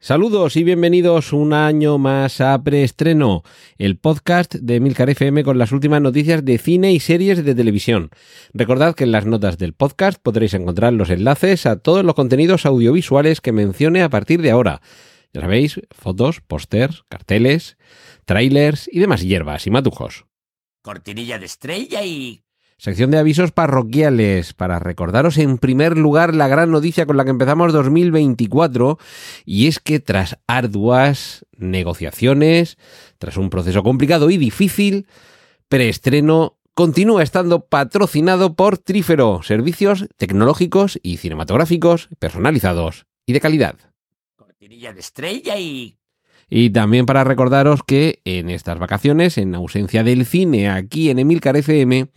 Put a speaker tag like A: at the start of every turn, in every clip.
A: Saludos y bienvenidos un año más a Preestreno, el podcast de Milcar FM con las últimas noticias de cine y series de televisión. Recordad que en las notas del podcast podréis encontrar los enlaces a todos los contenidos audiovisuales que mencione a partir de ahora. Ya sabéis, fotos, pósters, carteles, trailers y demás hierbas y matujos.
B: Cortinilla de estrella y...
A: Sección de avisos parroquiales para recordaros en primer lugar la gran noticia con la que empezamos 2024 y es que tras arduas negociaciones, tras un proceso complicado y difícil, preestreno continúa estando patrocinado por Trífero, servicios tecnológicos y cinematográficos personalizados y de calidad.
B: Cortinilla de estrella y...
A: Y también para recordaros que en estas vacaciones, en ausencia del cine aquí en Emilcar FM,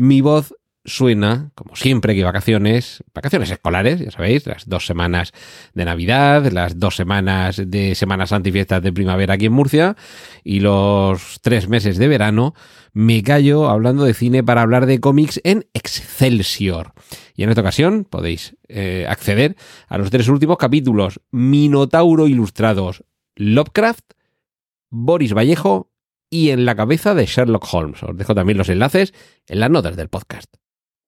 A: mi voz suena, como siempre que vacaciones, vacaciones escolares, ya sabéis, las dos semanas de Navidad, las dos semanas de Semana Santa y fiestas de primavera aquí en Murcia, y los tres meses de verano, me callo hablando de cine para hablar de cómics en Excelsior. Y en esta ocasión podéis eh, acceder a los tres últimos capítulos, Minotauro Ilustrados, Lovecraft, Boris Vallejo y en la cabeza de Sherlock Holmes. Os dejo también los enlaces en las notas del podcast.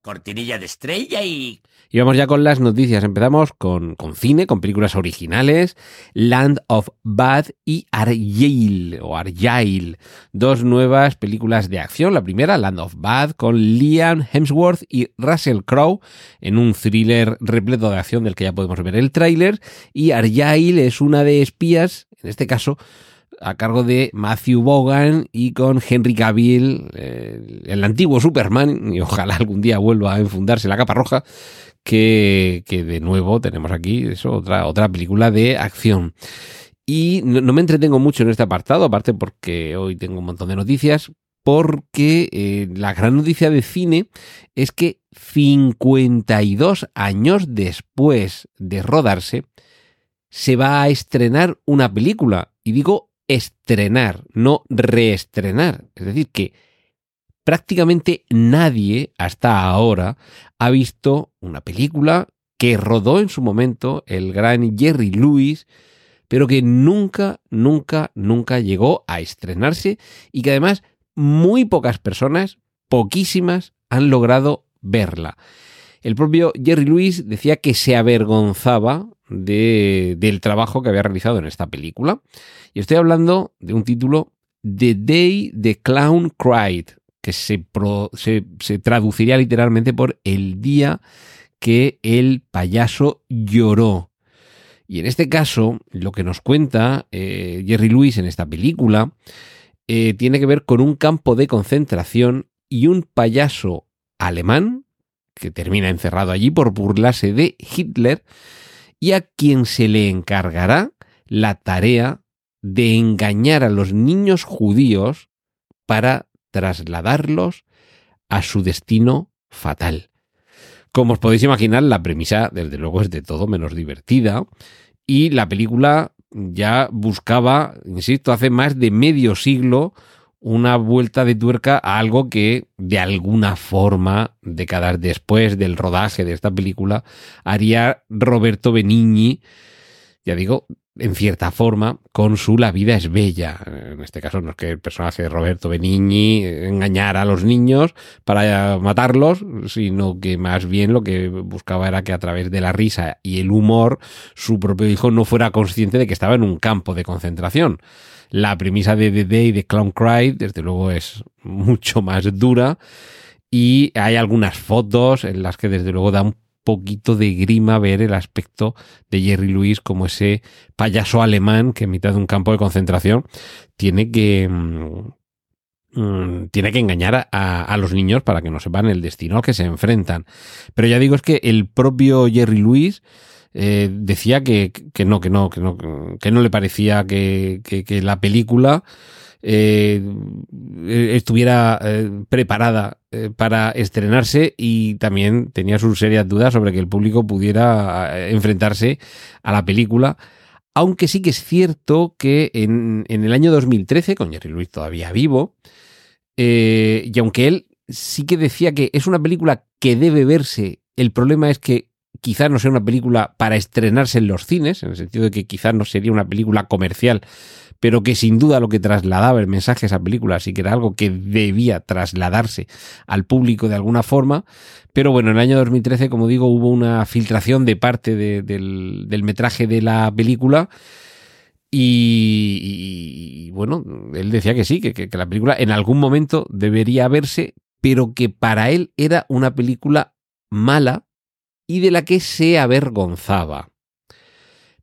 B: Cortinilla de estrella y...
A: Y vamos ya con las noticias. Empezamos con, con cine, con películas originales. Land of Bad y Argyle, o Argyle. Dos nuevas películas de acción. La primera, Land of Bad, con Liam Hemsworth y Russell Crowe, en un thriller repleto de acción del que ya podemos ver el tráiler. Y Argyle es una de espías, en este caso, a cargo de Matthew Bogan y con Henry Cavill, eh, el antiguo Superman, y ojalá algún día vuelva a enfundarse la capa roja, que, que de nuevo tenemos aquí eso, otra, otra película de acción. Y no, me entretengo mucho en este apartado, aparte porque hoy tengo un montón de noticias, porque eh, la gran noticia de cine es que 52 años después de rodarse, se va a estrenar una película. Y digo estrenar, no reestrenar. Es decir, que prácticamente nadie hasta ahora ha visto una película que rodó en su momento el gran Jerry Lewis, pero que nunca, nunca, nunca llegó a estrenarse y que además muy pocas personas, poquísimas, han logrado verla. El propio Jerry Lewis decía que se avergonzaba de, del trabajo que había realizado en esta película. Y estoy hablando de un título The Day the Clown Cried, que se, se traduciría literalmente por el día que el payaso lloró. Y en este caso, lo que nos cuenta eh, Jerry Lewis en esta película eh, tiene que ver con un campo de concentración y un payaso alemán que termina encerrado allí por burlarse de Hitler y a quien se le encargará la tarea de engañar a los niños judíos para trasladarlos a su destino fatal. Como os podéis imaginar, la premisa, desde luego, es de todo menos divertida y la película ya buscaba, insisto, hace más de medio siglo una vuelta de tuerca a algo que de alguna forma, décadas después del rodaje de esta película, haría Roberto Benigni, ya digo, en cierta forma, con su La vida es bella. En este caso no es que el personaje de Roberto Benigni engañara a los niños para matarlos, sino que más bien lo que buscaba era que a través de la risa y el humor su propio hijo no fuera consciente de que estaba en un campo de concentración. La premisa de The Day de Clown Cry, desde luego, es mucho más dura. Y hay algunas fotos en las que desde luego da un poquito de grima ver el aspecto de Jerry Lewis como ese payaso alemán que en mitad de un campo de concentración tiene que mmm, tiene que engañar a, a, los niños para que no sepan el destino al que se enfrentan. Pero ya digo, es que el propio Jerry Lewis eh, decía que, que, no, que no, que no, que no le parecía que, que, la película eh, estuviera eh, preparada eh, para estrenarse y también tenía sus serias dudas sobre que el público pudiera enfrentarse a la película. Aunque sí que es cierto que en, en el año 2013, con Jerry Lewis todavía vivo, y aunque él sí que decía que es una película que debe verse, el problema es que quizás no sea una película para estrenarse en los cines, en el sentido de que quizás no sería una película comercial, pero que sin duda lo que trasladaba el mensaje a esa película sí que era algo que debía trasladarse al público de alguna forma. Pero bueno, en el año 2013, como digo, hubo una filtración de parte de- del, metraje de la película. Y, bueno, él decía que sí, que, que- que la película en algún momento debería verse, pero que para él era una película mala y de la que se avergonzaba.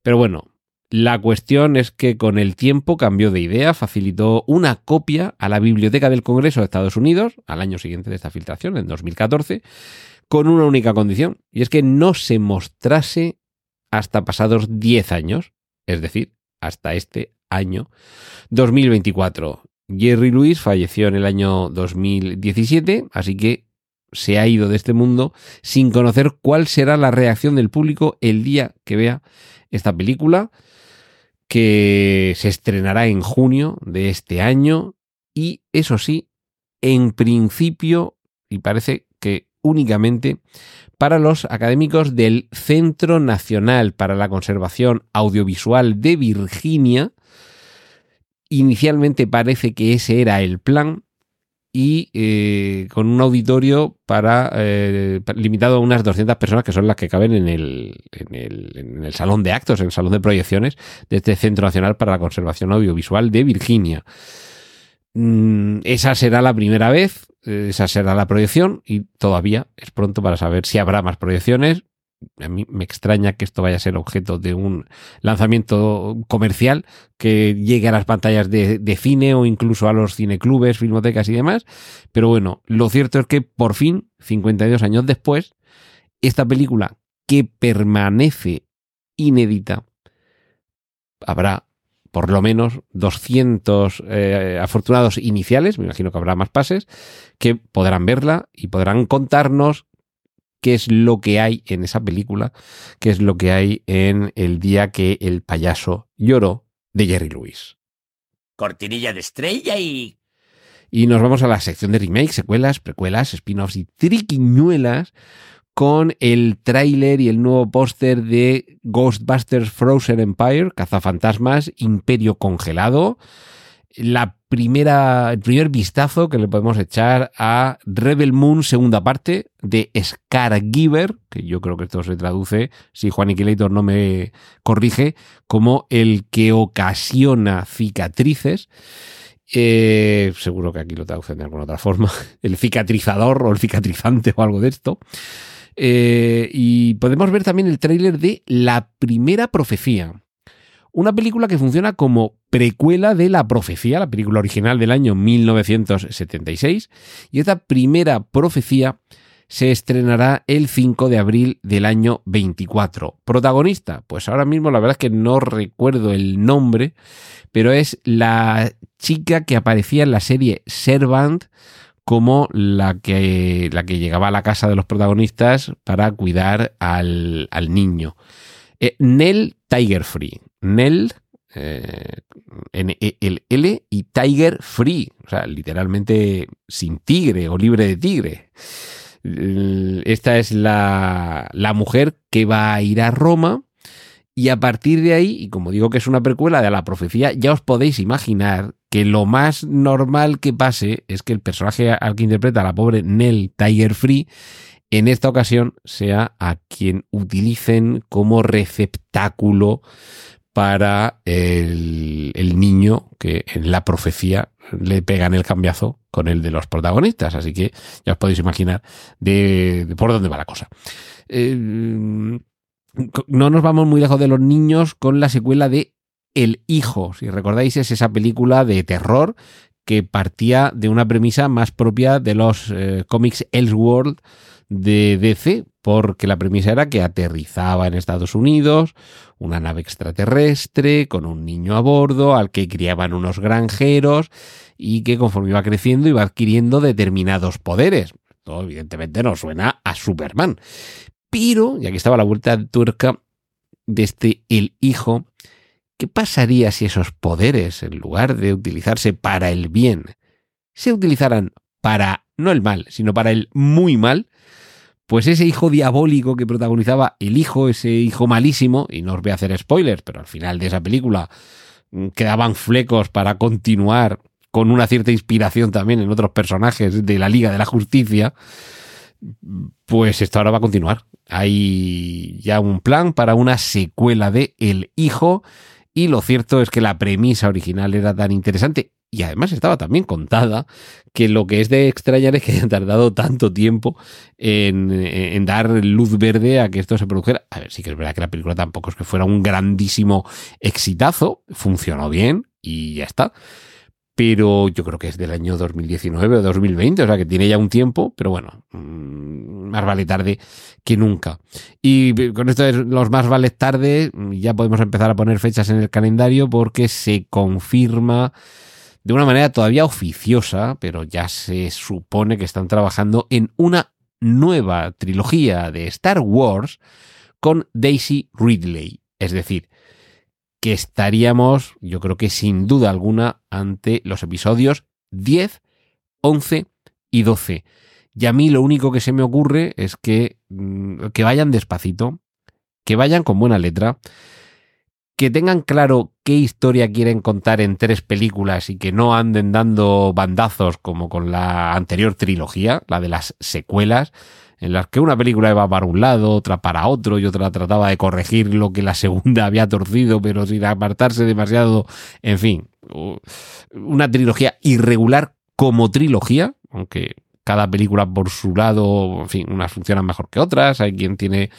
A: Pero bueno, la cuestión es que con el tiempo cambió de idea, facilitó una copia a la Biblioteca del Congreso de Estados Unidos al año siguiente de esta filtración, en 2014, con una única condición, y es que no se mostrase hasta pasados 10 años, es decir, hasta este año 2024. Jerry Lewis falleció en el año 2017, así que se ha ido de este mundo sin conocer cuál será la reacción del público el día que vea esta película, que se estrenará en junio de este año y eso sí, en principio, y parece que únicamente para los académicos del Centro Nacional para la Conservación Audiovisual de Virginia. Inicialmente parece que ese era el plan y eh, con un auditorio para eh, limitado a unas 200 personas que son las que caben en el, en, el, en el salón de actos, en el salón de proyecciones de este Centro Nacional para la Conservación Audiovisual de Virginia. Mm, esa será la primera vez, eh, esa será la proyección y todavía es pronto para saber si habrá más proyecciones. A mí me extraña que esto vaya a ser objeto de un lanzamiento comercial que llegue a las pantallas de, cine o incluso a los cineclubes, filmotecas y demás. Pero bueno, lo cierto es que por fin, 52 años después, esta película que permanece inédita, habrá por lo menos 200 eh, afortunados iniciales, me imagino que habrá más pases, que podrán verla y podrán contarnos qué es lo que hay en esa película, qué es lo que hay en el día que el payaso lloró de Jerry Lewis.
B: Cortinilla de estrella y...
A: Y nos vamos a la sección de remakes, secuelas, precuelas, spin-offs y triquiñuelas con el tráiler y el nuevo póster de Ghostbusters Frozen Empire, Cazafantasmas, Imperio Congelado. La primera, el primer vistazo que le podemos echar a Rebel Moon, segunda parte, de Scargiver, que yo creo que esto se traduce, si Juan Iquilator no me corrige, como el que ocasiona cicatrices. Eh, seguro que aquí lo traducen de alguna otra forma. El cicatrizador o el cicatrizante o algo de esto. Eh, y podemos ver también el tráiler de La Primera Profecía. Una película que funciona como precuela de La Profecía, la película original del año 1976. Y esta primera profecía se estrenará el 5 de abril del año 24. Protagonista, pues ahora mismo la verdad es que no recuerdo el nombre, pero es la chica que aparecía en la serie Servant como la que, la que llegaba a la casa de los protagonistas para cuidar al, al niño. Eh, Nell Tiger Free. Nell, eh, N-E-L-L y Tiger Free. O sea, literalmente sin tigre o libre de tigre. Esta es la, la mujer que va a ir a Roma y a partir de ahí, y como digo que es una precuela de la profecía, ya os podéis imaginar que lo más normal que pase es que el personaje al que interpreta la pobre Nell Tiger Free en esta ocasión sea a quien utilicen como receptáculo para el, niño que en la profecía le pegan el cambiazo con el de los protagonistas. Así que ya os podéis imaginar de por dónde va la cosa. Eh, no nos vamos muy lejos de los niños con la secuela de El Hijo. Si recordáis, es esa película de terror que partía de una premisa más propia de los eh, cómics Elseworld de DC, porque la premisa era que aterrizaba en Estados Unidos una nave extraterrestre con un niño a bordo al que criaban unos granjeros y que conforme iba creciendo iba adquiriendo determinados poderes. Esto evidentemente no suena a Superman. Pero, y aquí estaba la vuelta de tuerca de este el hijo, ¿qué pasaría si esos poderes, en lugar de utilizarse para el bien, se utilizaran para no el mal, sino para el muy mal? Pues ese hijo diabólico que protagonizaba el hijo, ese hijo malísimo, y no os voy a hacer spoilers, pero al final de esa película mm, quedaban flecos para continuar con una cierta inspiración también en otros personajes de la Liga de la Justicia, pues esto ahora va a continuar. Hay ya un plan para una secuela de El Hijo y lo cierto es que la premisa original era tan interesante y además estaba también contada que lo que es de extrañar es que hayan tardado tanto tiempo en, dar luz verde a que esto se produjera. A ver, sí que es verdad que la película tampoco es que fuera un grandísimo exitazo, funcionó bien y ya está. Pero yo creo que es del año 2019 o 2020, o sea que tiene ya un tiempo, pero bueno, mm, más vale tarde que nunca. Y con esto de los más vale tarde, ya podemos empezar a poner fechas en el calendario porque se confirma de una manera todavía oficiosa, pero ya se supone que están trabajando en una nueva trilogía de Star Wars con Daisy Ridley. Es decir, que estaríamos, yo creo que sin duda alguna, ante los episodios 10, 11 y 12. Y a mí lo único que se me ocurre es que, mm, que vayan despacito, que vayan con buena letra, que tengan claro qué historia quieren contar en tres películas y que no anden dando bandazos como con la anterior trilogía, la de las secuelas, en las que una película iba para un lado, otra para otro y otra trataba de corregir lo que la segunda había torcido, pero sin apartarse demasiado. En fin, una trilogía irregular como trilogía, aunque cada película por su lado, en fin, unas funcionan mejor que otras, hay quien tiene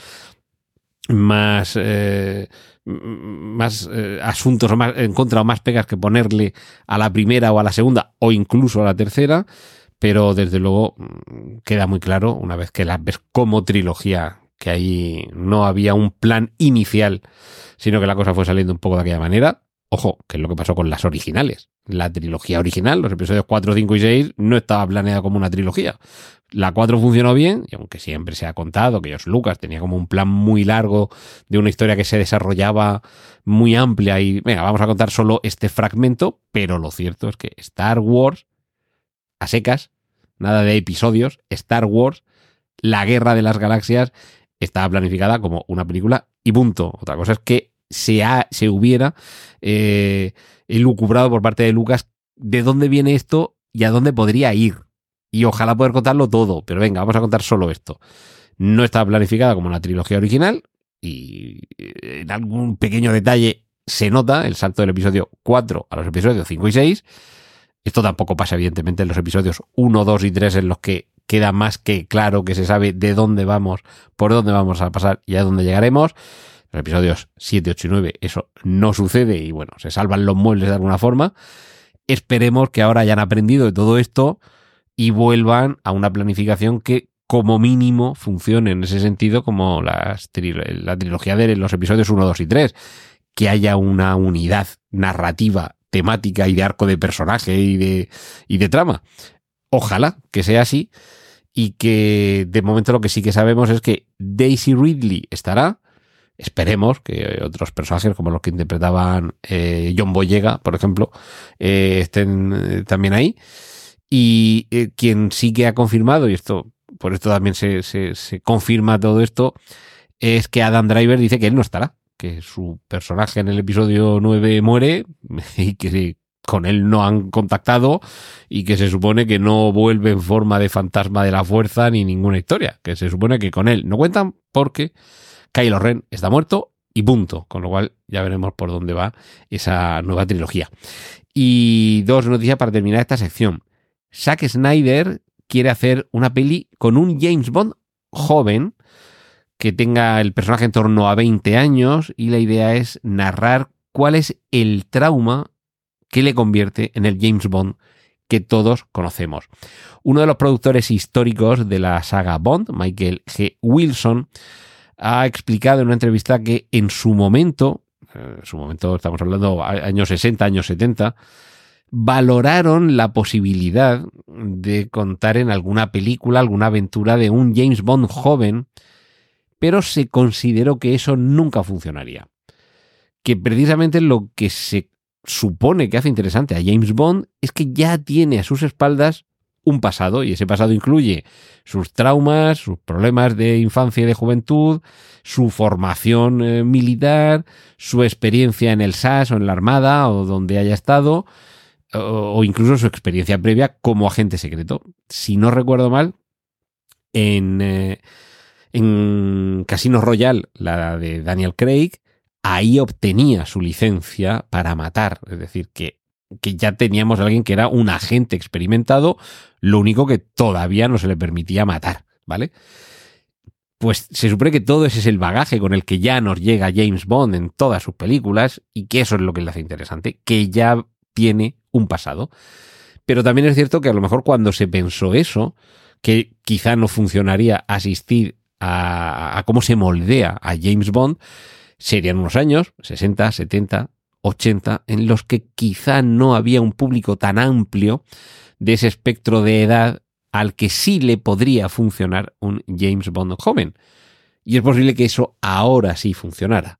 A: más... Eh, más eh, asuntos más, en contra o más pegas que ponerle a la primera o a la segunda o incluso a la tercera, pero desde luego mm, queda muy claro una vez que la ves como trilogía que ahí no había un plan inicial, sino que la cosa fue saliendo un poco de aquella manera. Ojo, que es lo que pasó con las originales. La trilogía original, los episodios 4, 5 y 6, no estaba planeada como una trilogía. La 4 funcionó bien, y aunque siempre se ha contado que George Lucas tenía como un plan muy largo de una historia que se desarrollaba muy amplia y, venga, vamos a contar solo este fragmento, pero lo cierto es que Star Wars, a secas, nada de episodios, Star Wars, la guerra de las galaxias, estaba planificada como una película y punto. Otra cosa es que se, ha, se hubiera eh, elucubrado por parte de Lucas de dónde viene esto y a dónde podría ir. Y ojalá poder contarlo todo, pero venga, vamos a contar solo esto. No estaba planificada como una trilogía original y eh, en algún pequeño detalle se nota el salto del episodio 4 a los episodios 5 y 6. Esto tampoco pasa evidentemente en los episodios 1, 2 y 3 en los que queda más que claro que se sabe de dónde vamos, por dónde vamos a pasar y a dónde llegaremos los episodios 7, 8 y 9 eso no sucede y bueno, se salvan los muebles de alguna forma. Esperemos que ahora hayan aprendido de todo esto y vuelvan a una planificación que como mínimo funcione en ese sentido como la trilogía de los episodios 1, 2 y 3. Que haya una unidad narrativa, temática y de arco de personaje y de, y de trama. Ojalá que sea así y que de momento lo que sí que sabemos es que Daisy Ridley estará, esperemos que otros personajes como los que interpretaban eh, John Boyega, por ejemplo, eh, estén eh, también ahí. Y quien sí que ha confirmado, y esto, por esto también se, se, se, confirma todo esto, es que Adam Driver dice que él no estará, que su personaje en el episodio 9 muere y que con él no han contactado y que se supone que no vuelve en forma de fantasma de la fuerza ni ninguna historia, que se supone que con él no cuentan porque Kylo Ren está muerto y punto. Con lo cual ya veremos por dónde va esa nueva trilogía. Y dos noticias para terminar esta sección. Zack Snyder quiere hacer una peli con un James Bond joven que tenga el personaje en torno a 20 años y la idea es narrar cuál es el trauma que le convierte en el James Bond que todos conocemos. Uno de los productores históricos de la saga Bond, Michael G. Wilson, ha explicado en una entrevista que en su momento, en su momento estamos hablando años 60, años 70, valoraron la posibilidad de contar en alguna película, alguna aventura de un James Bond joven, pero se consideró que eso nunca funcionaría. Que precisamente lo que se supone que hace interesante a James Bond es que ya tiene a sus espaldas un pasado y ese pasado incluye sus traumas, sus problemas de infancia y de juventud, su formación eh, militar, su experiencia en el SAS o en la Armada o donde haya estado, o, incluso su experiencia previa como agente secreto. Si no recuerdo mal, en, eh, en Casino Royale, la de Daniel Craig, ahí obtenía su licencia para matar. Es decir, que, que ya teníamos a alguien que era un agente experimentado, lo único que todavía no se le permitía matar, ¿vale? Pues se supone que todo ese es el bagaje con el que ya nos llega James Bond en todas sus películas y que eso es lo que le hace interesante, que ya tiene un pasado. Pero también es cierto que a lo mejor cuando se pensó eso, que quizá no funcionaría asistir a, cómo se moldea a James Bond, serían unos años, 60, 70, 80, en los que quizá no había un público tan amplio de ese espectro de edad al que sí le podría funcionar un James Bond joven. Y es posible que eso ahora sí funcionara.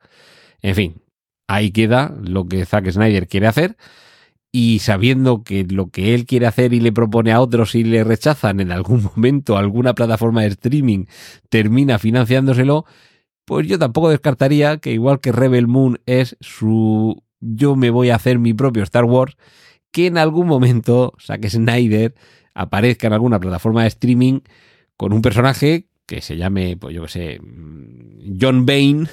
A: En fin, ahí queda lo que Zack Snyder quiere hacer y sabiendo que lo que él quiere hacer y le propone a otros y le rechazan en algún momento alguna plataforma de streaming termina financiándoselo, pues yo tampoco descartaría que igual que Rebel Moon es su yo me voy a hacer mi propio Star Wars, que en algún momento Zack Snyder aparezca en alguna plataforma de streaming con un personaje que se llame, pues yo que sé, John Bain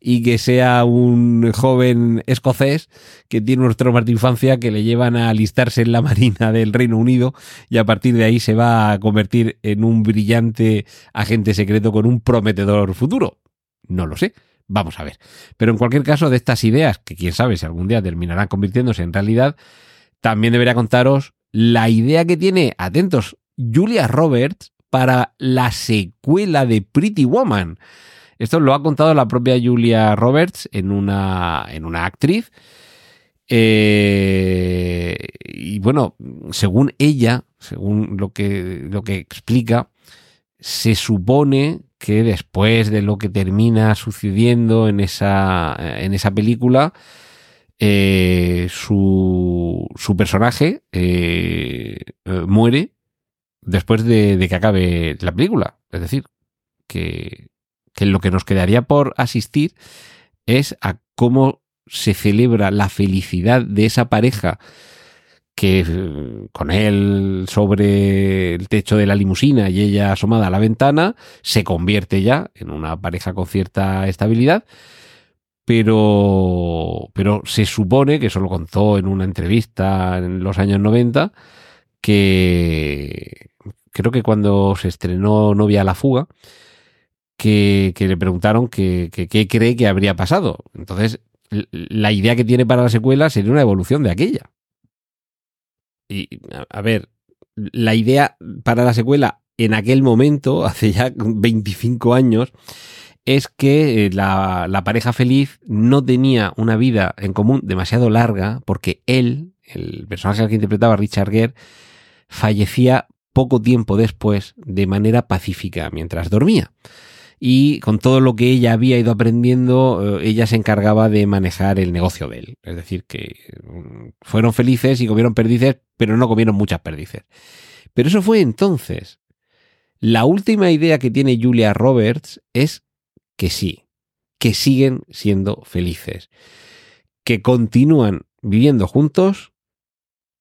A: y que sea un joven escocés que tiene unos traumas de infancia que le llevan a alistarse en la Marina del Reino Unido y a partir de ahí se va a convertir en un brillante agente secreto con un prometedor futuro. No lo sé. Vamos a ver. Pero en cualquier caso, de estas ideas, que quién sabe si algún día terminarán convirtiéndose en realidad, también debería contaros la idea que tiene, atentos, Julia Roberts para la secuela de Pretty Woman. Esto lo ha contado la propia Julia Roberts en una, en una actriz. Eh, y bueno, según ella, según lo que, lo que explica, se supone que después de lo que termina sucediendo en esa, en esa película, eh, su, su, personaje eh, muere después de, de, que acabe la película. Es decir, que, que lo que nos quedaría por asistir es a cómo se celebra la felicidad de esa pareja que eh, con él sobre el techo de la limusina y ella asomada a la ventana, se convierte ya en una pareja con cierta estabilidad, pero, pero se supone, que eso lo contó en una entrevista en los años 90, que creo que cuando se estrenó Novia a la fuga, que, le preguntaron qué cree que habría pasado. Entonces, la idea que tiene para la secuela sería una evolución de aquella. Y, a ver, la idea para la secuela en aquel momento, hace ya 25 años, es que eh, la, la, pareja feliz no tenía una vida en común demasiado larga porque él, el personaje que interpretaba Richard Gere, fallecía poco tiempo después de manera pacífica mientras dormía y con todo lo que ella había ido aprendiendo, eh, ella se encargaba de manejar el negocio de él. Es decir, que mm, fueron felices y comieron perdices, pero no comieron muchas perdices. Pero eso fue entonces. La última idea que tiene Julia Roberts es que sí, que siguen siendo felices, que continúan viviendo juntos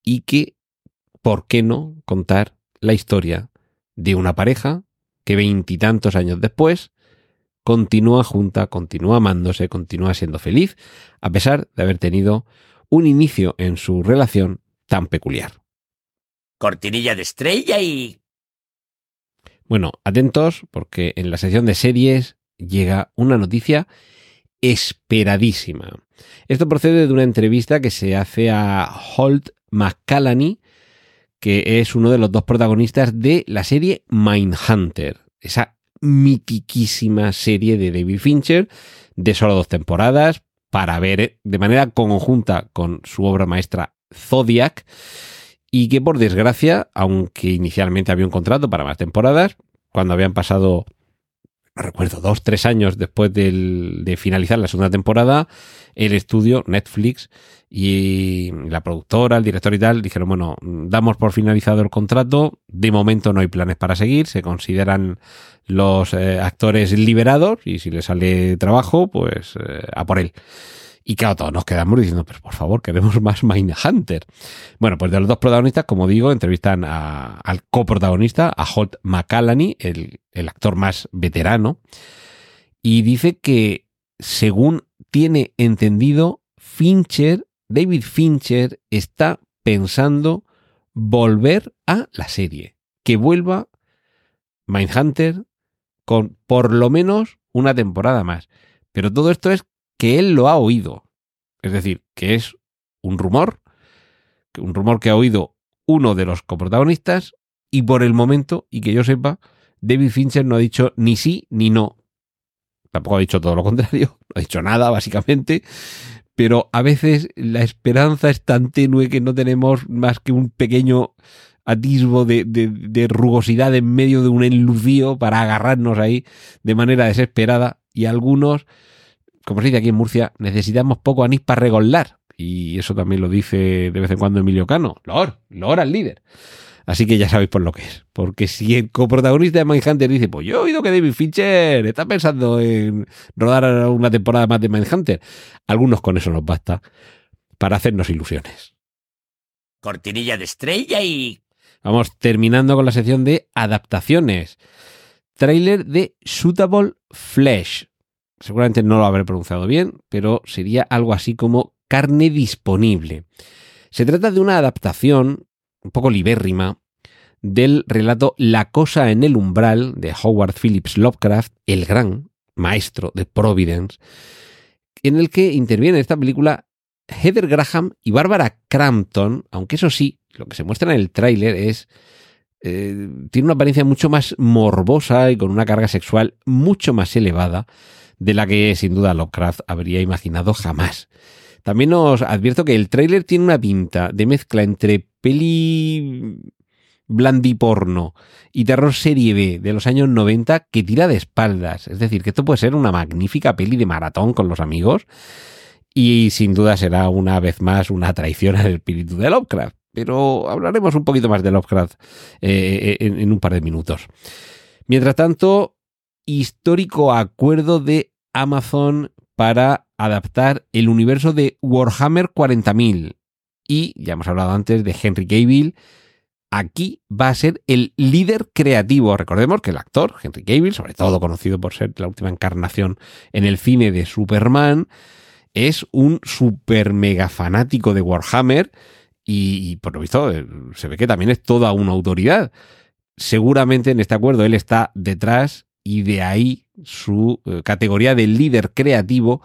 A: y que, ¿por qué no contar la historia de una pareja que veintitantos años después continúa junta, continúa amándose, continúa siendo feliz, a pesar de haber tenido un inicio en su relación tan peculiar.
B: Cortinilla de estrella y...
A: Bueno, atentos porque en la sección de series llega una noticia esperadísima. Esto procede de una entrevista que se hace a Holt McCallany, que es uno de los dos protagonistas de la serie Mindhunter, esa mitiquísima serie de David Fincher de solo dos temporadas para ver de manera conjunta con su obra maestra Zodiac y que por desgracia, aunque inicialmente había un contrato para más temporadas, cuando habían pasado, recuerdo, dos, tres años después del- de finalizar la segunda temporada, el estudio, Netflix y la productora, el director y tal, dijeron, bueno, damos por finalizado el contrato, de momento no hay planes para seguir, se consideran los eh, actores liberados y si les sale trabajo, pues eh, a por él. Y claro, todos nos quedamos diciendo, pero por favor, queremos más Mindhunter. Bueno, pues de los dos protagonistas, como digo, entrevistan al coprotagonista, a Holt McCallany, el, el actor más veterano, y dice que, según tiene entendido, Fincher, David Fincher, está pensando volver a la serie. Que vuelva Mindhunter con por lo menos una temporada más. Pero todo esto es que él lo ha oído. Es decir, que es un rumor, un rumor que ha oído uno de los coprotagonistas y por el momento, y que yo sepa, David Fincher no ha dicho ni sí ni no. Tampoco ha dicho todo lo contrario, no ha dicho nada básicamente, pero a veces la esperanza es tan tenue que no tenemos más que un pequeño atisbo de, de- de rugosidad en medio de un enlucío para agarrarnos ahí de manera desesperada y algunos como se dice aquí en Murcia, necesitamos poco anís para regolar. Y eso también lo dice de vez en cuando Emilio Cano. Lor, Lor al líder. Así que ya sabéis por lo que es. Porque si el coprotagonista de Mindhunter dice, pues yo he oído que David Fincher está pensando en rodar una temporada más de Mindhunter, algunos con eso nos basta para hacernos ilusiones.
B: Cortinilla de estrella y...
A: Vamos terminando con la sección de adaptaciones. Trailer de Suitable Flesh. Seguramente no lo habré pronunciado bien, pero sería algo así como carne disponible. Se trata de una adaptación un poco libérrima del relato La cosa en el umbral de Howard Phillips Lovecraft, el gran maestro de Providence, en el que interviene en esta película Heather Graham y Barbara Crampton, aunque eso sí, lo que se muestra en el tráiler es eh, tiene una apariencia mucho más morbosa y con una carga sexual mucho más elevada de la que sin duda Lovecraft habría imaginado jamás. También os advierto que el tráiler tiene una pinta de mezcla entre peli blandiporno y terror serie B de los años 90 que tira de espaldas. Es decir, que esto puede ser una magnífica peli de maratón con los amigos y sin duda será una vez más una traición al espíritu de Lovecraft. Pero hablaremos un poquito más de Lovecraft eh, en, en un par de minutos. Mientras tanto, histórico acuerdo de Amazon para adaptar el universo de Warhammer 40.000. Y ya hemos hablado antes de Henry Cavill. Aquí va a ser el líder creativo. Recordemos que el actor, Henry Cavill, sobre todo conocido por ser la última encarnación en el cine de Superman, es un super mega fanático de Warhammer y, y por lo visto eh, se ve que también es toda una autoridad. Seguramente en este acuerdo él está detrás y de ahí su eh, categoría de líder creativo.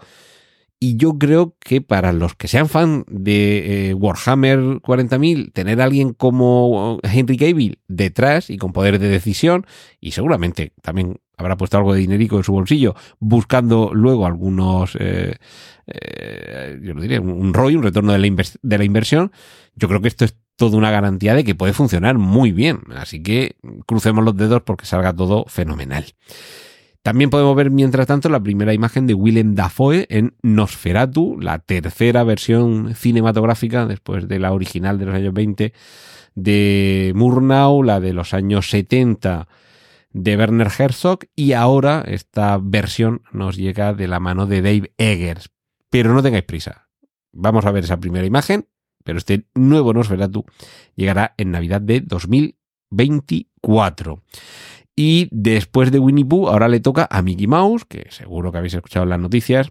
A: Y yo creo que para los que sean fan de eh, Warhammer 40.000, tener a alguien como Henry Cavill detrás y con poder de decisión, y seguramente también habrá puesto algo de dinerico en su bolsillo, buscando luego algunos, eh, eh, yo lo diría, un, ROI, un retorno de la, de la inversión, yo creo que esto es toda una garantía de que puede funcionar muy bien. Así que crucemos los dedos porque salga todo fenomenal. También podemos ver, mientras tanto, la primera imagen de Willem Dafoe en Nosferatu, la tercera versión cinematográfica después de la original de los años 20 de Murnau, la de los años 70 de Werner Herzog y ahora esta versión nos llega de la mano de Dave Eggers. Pero no tengáis prisa. Vamos a ver esa primera imagen, pero este nuevo Nosferatu llegará en Navidad de 2024. Y después de Winnie Pooh, ahora le toca a Mickey Mouse, que seguro que habéis escuchado en las noticias,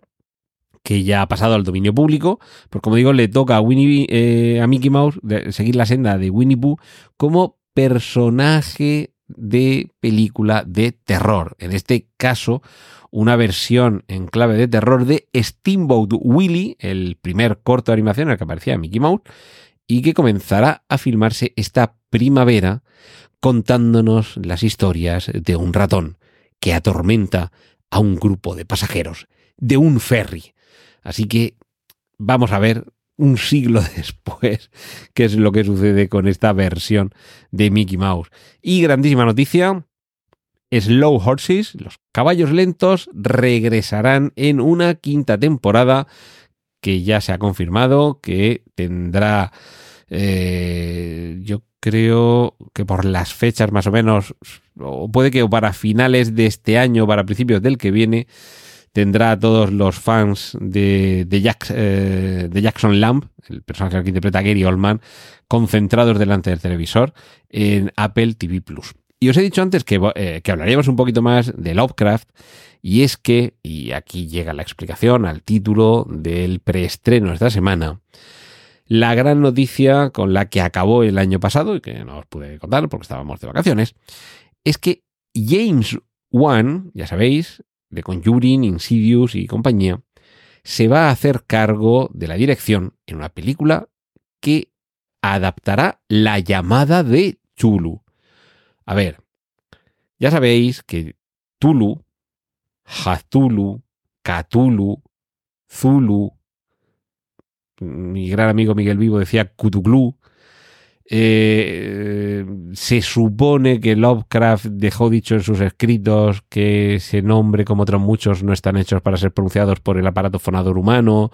A: que ya ha pasado al dominio público. Pues como digo, le toca a, Winnie, eh, a Mickey Mouse de seguir la senda de Winnie Pooh como personaje de película de terror. En este caso, una versión en clave de terror de Steamboat Willie, el primer corto de animación en el que aparecía Mickey Mouse, y que comenzará a filmarse esta primavera contándonos las historias de un ratón que atormenta a un grupo de pasajeros de un ferry. Así que vamos a ver un siglo después qué es lo que sucede con esta versión de Mickey Mouse. Y grandísima noticia, Slow Horses, los caballos lentos, regresarán en una quinta temporada que ya se ha confirmado que tendrá, eh, yo creo que por las fechas más o menos, o puede que para finales de este año, para principios del que viene, tendrá a todos los fans de, de, eh, de Jackson Lamb, el personaje que interpreta Gary Oldman, concentrados delante del televisor en Apple TV Plus. Y os he dicho antes que, eh, que, hablaríamos un poquito más de Lovecraft, y es que, y aquí llega la explicación al título del preestreno esta semana, la gran noticia con la que acabó el año pasado, y que no os pude contar porque estábamos de vacaciones, es que James Wan, ya sabéis, de Conjuring, Insidious y compañía, se va a hacer cargo de la dirección en una película que adaptará la llamada de Chulu. A ver, ya sabéis que Tulu, Haztulu, Catulu, Zulu, mi gran amigo Miguel Vivo decía Cthulhu, eh, se supone que Lovecraft dejó dicho en sus escritos que ese nombre, como otros muchos, no están hechos para ser pronunciados por el aparato fonador humano.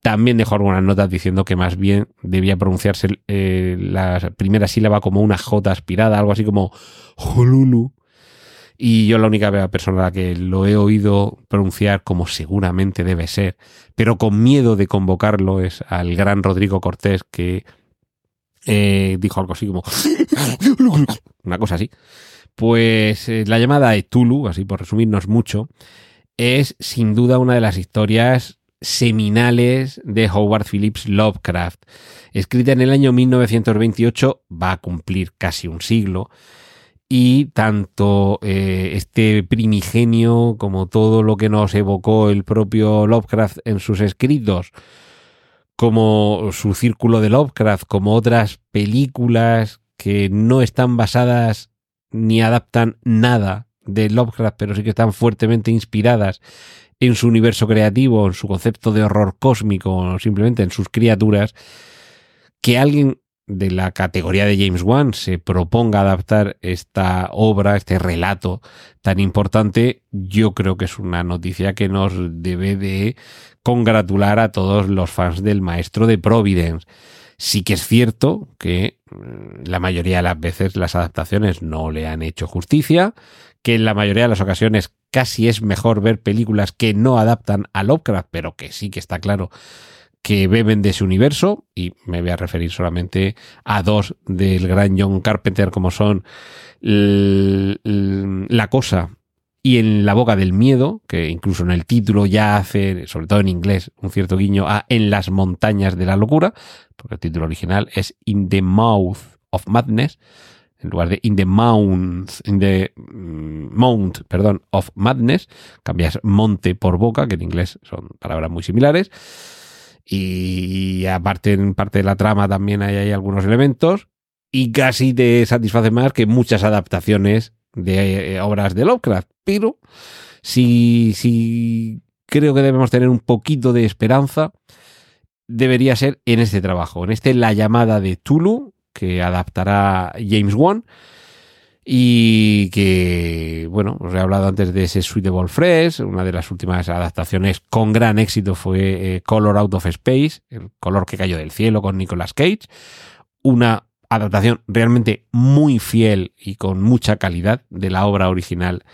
A: También dejó algunas notas diciendo que más bien debía pronunciarse eh, la primera sílaba como una J aspirada, algo así como Holulu. Y yo la única persona a la que lo he oído pronunciar como seguramente debe ser, pero con miedo de convocarlo, es al gran Rodrigo Cortés, que eh, dijo algo así como una cosa así. Pues eh, la llamada de Tulu, así por resumirnos mucho, es sin duda una de las historias seminales de Howard Phillips Lovecraft. Escrita en el año 1928, va a cumplir casi un siglo. Y tanto eh, este primigenio como todo lo que nos evocó el propio Lovecraft en sus escritos, como su círculo de Lovecraft, como otras películas que no están basadas ni adaptan nada de Lovecraft, pero sí que están fuertemente inspiradas en su universo creativo, en su concepto de horror cósmico, o simplemente en sus criaturas, que alguien de la categoría de James Wan se proponga adaptar esta obra, este relato tan importante, yo creo que es una noticia que nos debe de congratular a todos los fans del maestro de Providence. Sí que es cierto que mm, la mayoría de las veces las adaptaciones no le han hecho justicia, que en la mayoría de las ocasiones casi es mejor ver películas que no adaptan a Lovecraft, pero que sí que está claro que beben de ese universo, y me voy a referir solamente a dos del gran John Carpenter, como son La Cosa y en la boca del miedo, que incluso en el título ya hace, sobre todo en inglés, un cierto guiño a En las montañas de la locura, porque el título original es In the Mouth of Madness, en lugar de In the Mount, in the mm, Mount, perdón, of Madness, cambias monte por boca, que en inglés son palabras muy similares. Y aparte en parte de la trama también hay, hay algunos elementos y casi te satisface más que muchas adaptaciones de eh, obras de Lovecraft, pero si, si creo que debemos tener un poquito de esperanza, debería ser en este trabajo, en este La llamada de Tulu, que adaptará James Wan, y que, bueno, os he hablado antes de ese Suitable Fresh, una de las últimas adaptaciones con gran éxito fue eh, Color Out of Space, el color que cayó del cielo con Nicolas Cage, una adaptación realmente muy fiel y con mucha calidad de la obra original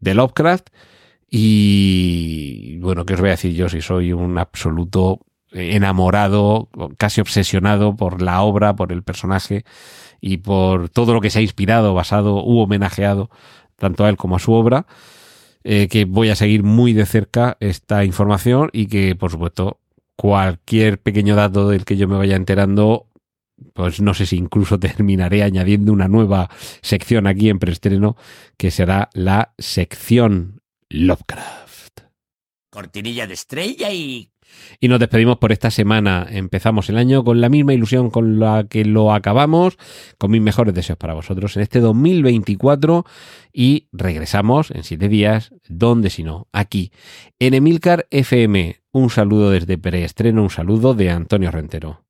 A: de Lovecraft. Y bueno, ¿qué os voy a decir yo si soy un absoluto enamorado, casi obsesionado por la obra, por el personaje y por todo lo que se ha inspirado, basado u homenajeado tanto a él como a su obra, eh, que voy a seguir muy de cerca esta información y que, por supuesto, cualquier pequeño dato del que yo me vaya enterando pues no sé si incluso terminaré añadiendo una nueva sección aquí en preestreno que será la sección Lovecraft.
B: Cortinilla de estrella y
A: Y nos despedimos por esta semana. Empezamos el año con la misma ilusión con la que lo acabamos, con mis mejores deseos para vosotros en este 2024 y regresamos en siete días, donde si no, aquí, en Emilcar FM. Un saludo desde preestreno, un saludo de Antonio Rentero.